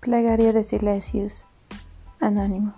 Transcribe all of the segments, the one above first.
Plegaria de Silesius. Anónimo.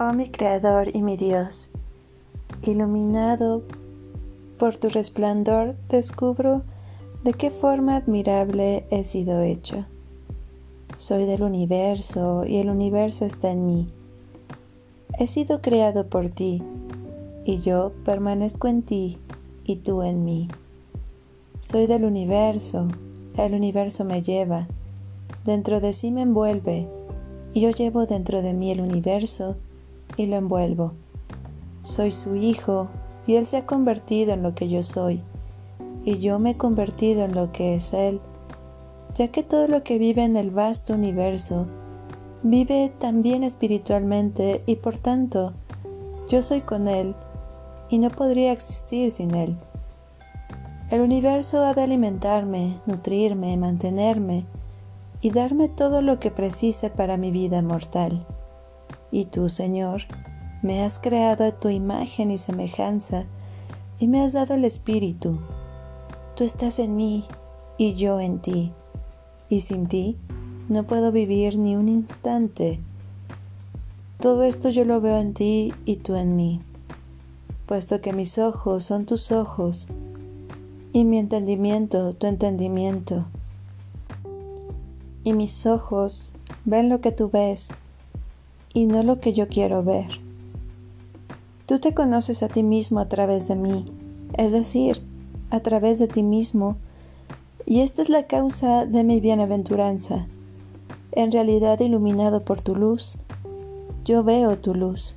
Oh mi Creador y mi Dios, iluminado por tu resplandor descubro de qué forma admirable he sido hecho. Soy del universo y el universo está en mí. He sido creado por ti y yo permanezco en ti y tú en mí. Soy del universo, el universo me lleva, dentro de sí me envuelve y yo llevo dentro de mí el universo y lo envuelvo. Soy su hijo y Él se ha convertido en lo que yo soy, y yo me he convertido en lo que es Él, ya que todo lo que vive en el vasto universo vive también espiritualmente y por tanto yo soy con Él y no podría existir sin Él. El universo ha de alimentarme, nutrirme, mantenerme y darme todo lo que precise para mi vida mortal. Y tú, Señor, me has creado a tu imagen y semejanza y me has dado el Espíritu. Tú estás en mí y yo en ti, y sin ti no puedo vivir ni un instante. Todo esto yo lo veo en ti y tú en mí, puesto que mis ojos son tus ojos y mi entendimiento tu entendimiento. Y mis ojos ven lo que tú ves y no lo que yo quiero ver. Tú te conoces a ti mismo a través de mí, es decir, a través de ti mismo, y esta es la causa de mi bienaventuranza. En realidad, iluminado por tu luz, yo veo tu luz.